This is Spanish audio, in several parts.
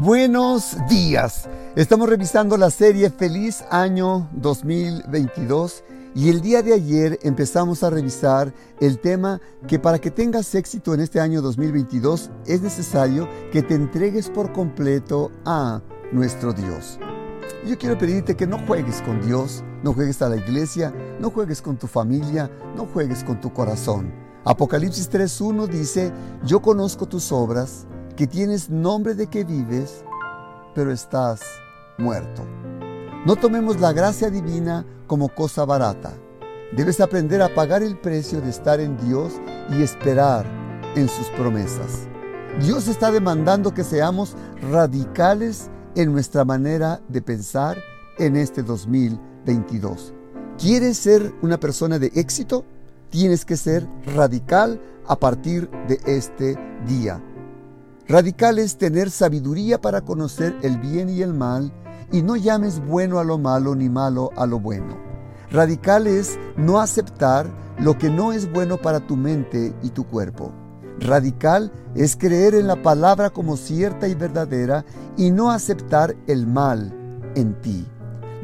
Buenos días. Estamos revisando la serie Feliz Año 2022 y el día de ayer empezamos a revisar el tema que para que tengas éxito en este año 2022 es necesario que te entregues por completo a nuestro Dios. Yo quiero pedirte que no juegues con Dios, no juegues a la iglesia, no juegues con tu familia, no juegues con tu corazón. Apocalipsis 3.1 dice, yo conozco tus obras, que tienes nombre de que vives, pero estás muerto. No tomemos la gracia divina como cosa barata. Debes aprender a pagar el precio de estar en Dios y esperar en sus promesas. Dios está demandando que seamos radicales en nuestra manera de pensar en este 2022. ¿Quieres ser una persona de éxito? Tienes que ser radical a partir de este día. Radical es tener sabiduría para conocer el bien y el mal y no llames bueno a lo malo ni malo a lo bueno. Radical es no aceptar lo que no es bueno para tu mente y tu cuerpo. Radical es creer en la palabra como cierta y verdadera y no aceptar el mal en ti.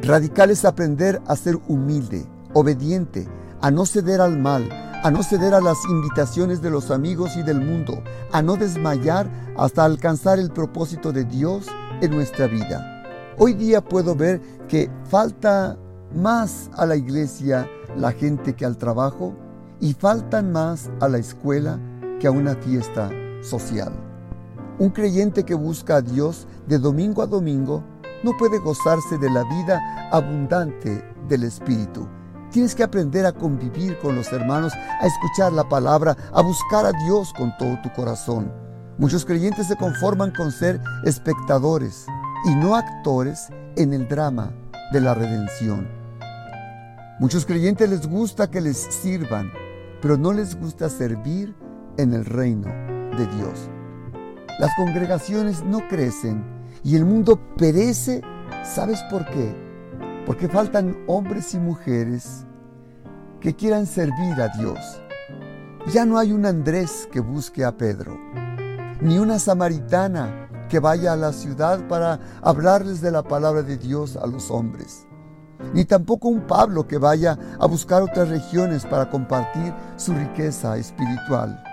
Radical es aprender a ser humilde, obediente, a no ceder al mal, a no ceder a las invitaciones de los amigos y del mundo, a no desmayar hasta alcanzar el propósito de Dios en nuestra vida. Hoy día puedo ver que falta más a la iglesia la gente que al trabajo y faltan más a la escuela que a una fiesta social. Un creyente que busca a Dios de domingo a domingo no puede gozarse de la vida abundante del Espíritu. Tienes que aprender a convivir con los hermanos, a escuchar la palabra, a buscar a Dios con todo tu corazón. Muchos creyentes se conforman con ser espectadores, y no actores en el drama de la redención. Muchos creyentes les gusta que les sirvan, pero no les gusta servir en el reino de Dios. Las congregaciones no crecen y el mundo perece. ¿Sabes por qué? Porque faltan hombres y mujeres que quieran servir a Dios. Ya no hay un Andrés que busque a Pedro, ni una samaritana que vaya a la ciudad para hablarles de la palabra de Dios a los hombres. Ni tampoco un Pablo que vaya a buscar otras regiones para compartir su riqueza espiritual.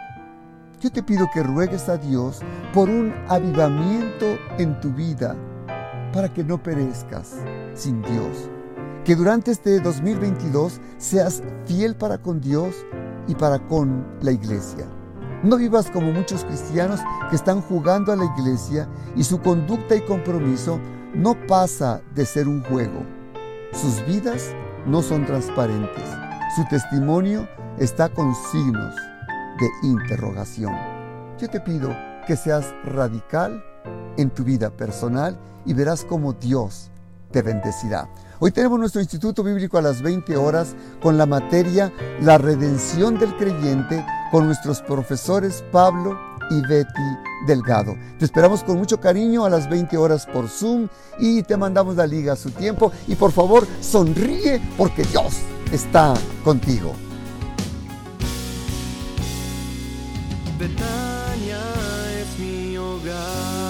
Yo te pido que ruegues a Dios por un avivamiento en tu vida para que no perezcas sin Dios. Que durante este 2022 seas fiel para con Dios y para con la iglesia. No vivas como muchos cristianos que están jugando a la iglesia y su conducta y compromiso no pasa de ser un juego. Sus vidas no son transparentes. Su testimonio está con signos de interrogación. Yo te pido que seas radical en tu vida personal y verás cómo Dios te bendecirá. Hoy tenemos nuestro Instituto Bíblico a las 20 horas con la materia La redención del creyente con nuestros profesores Pablo y Betty Delgado. Te esperamos con mucho cariño a las 20 horas por Zoom y te mandamos la liga a su tiempo y por favor sonríe porque Dios está contigo. Betania es mi hogar.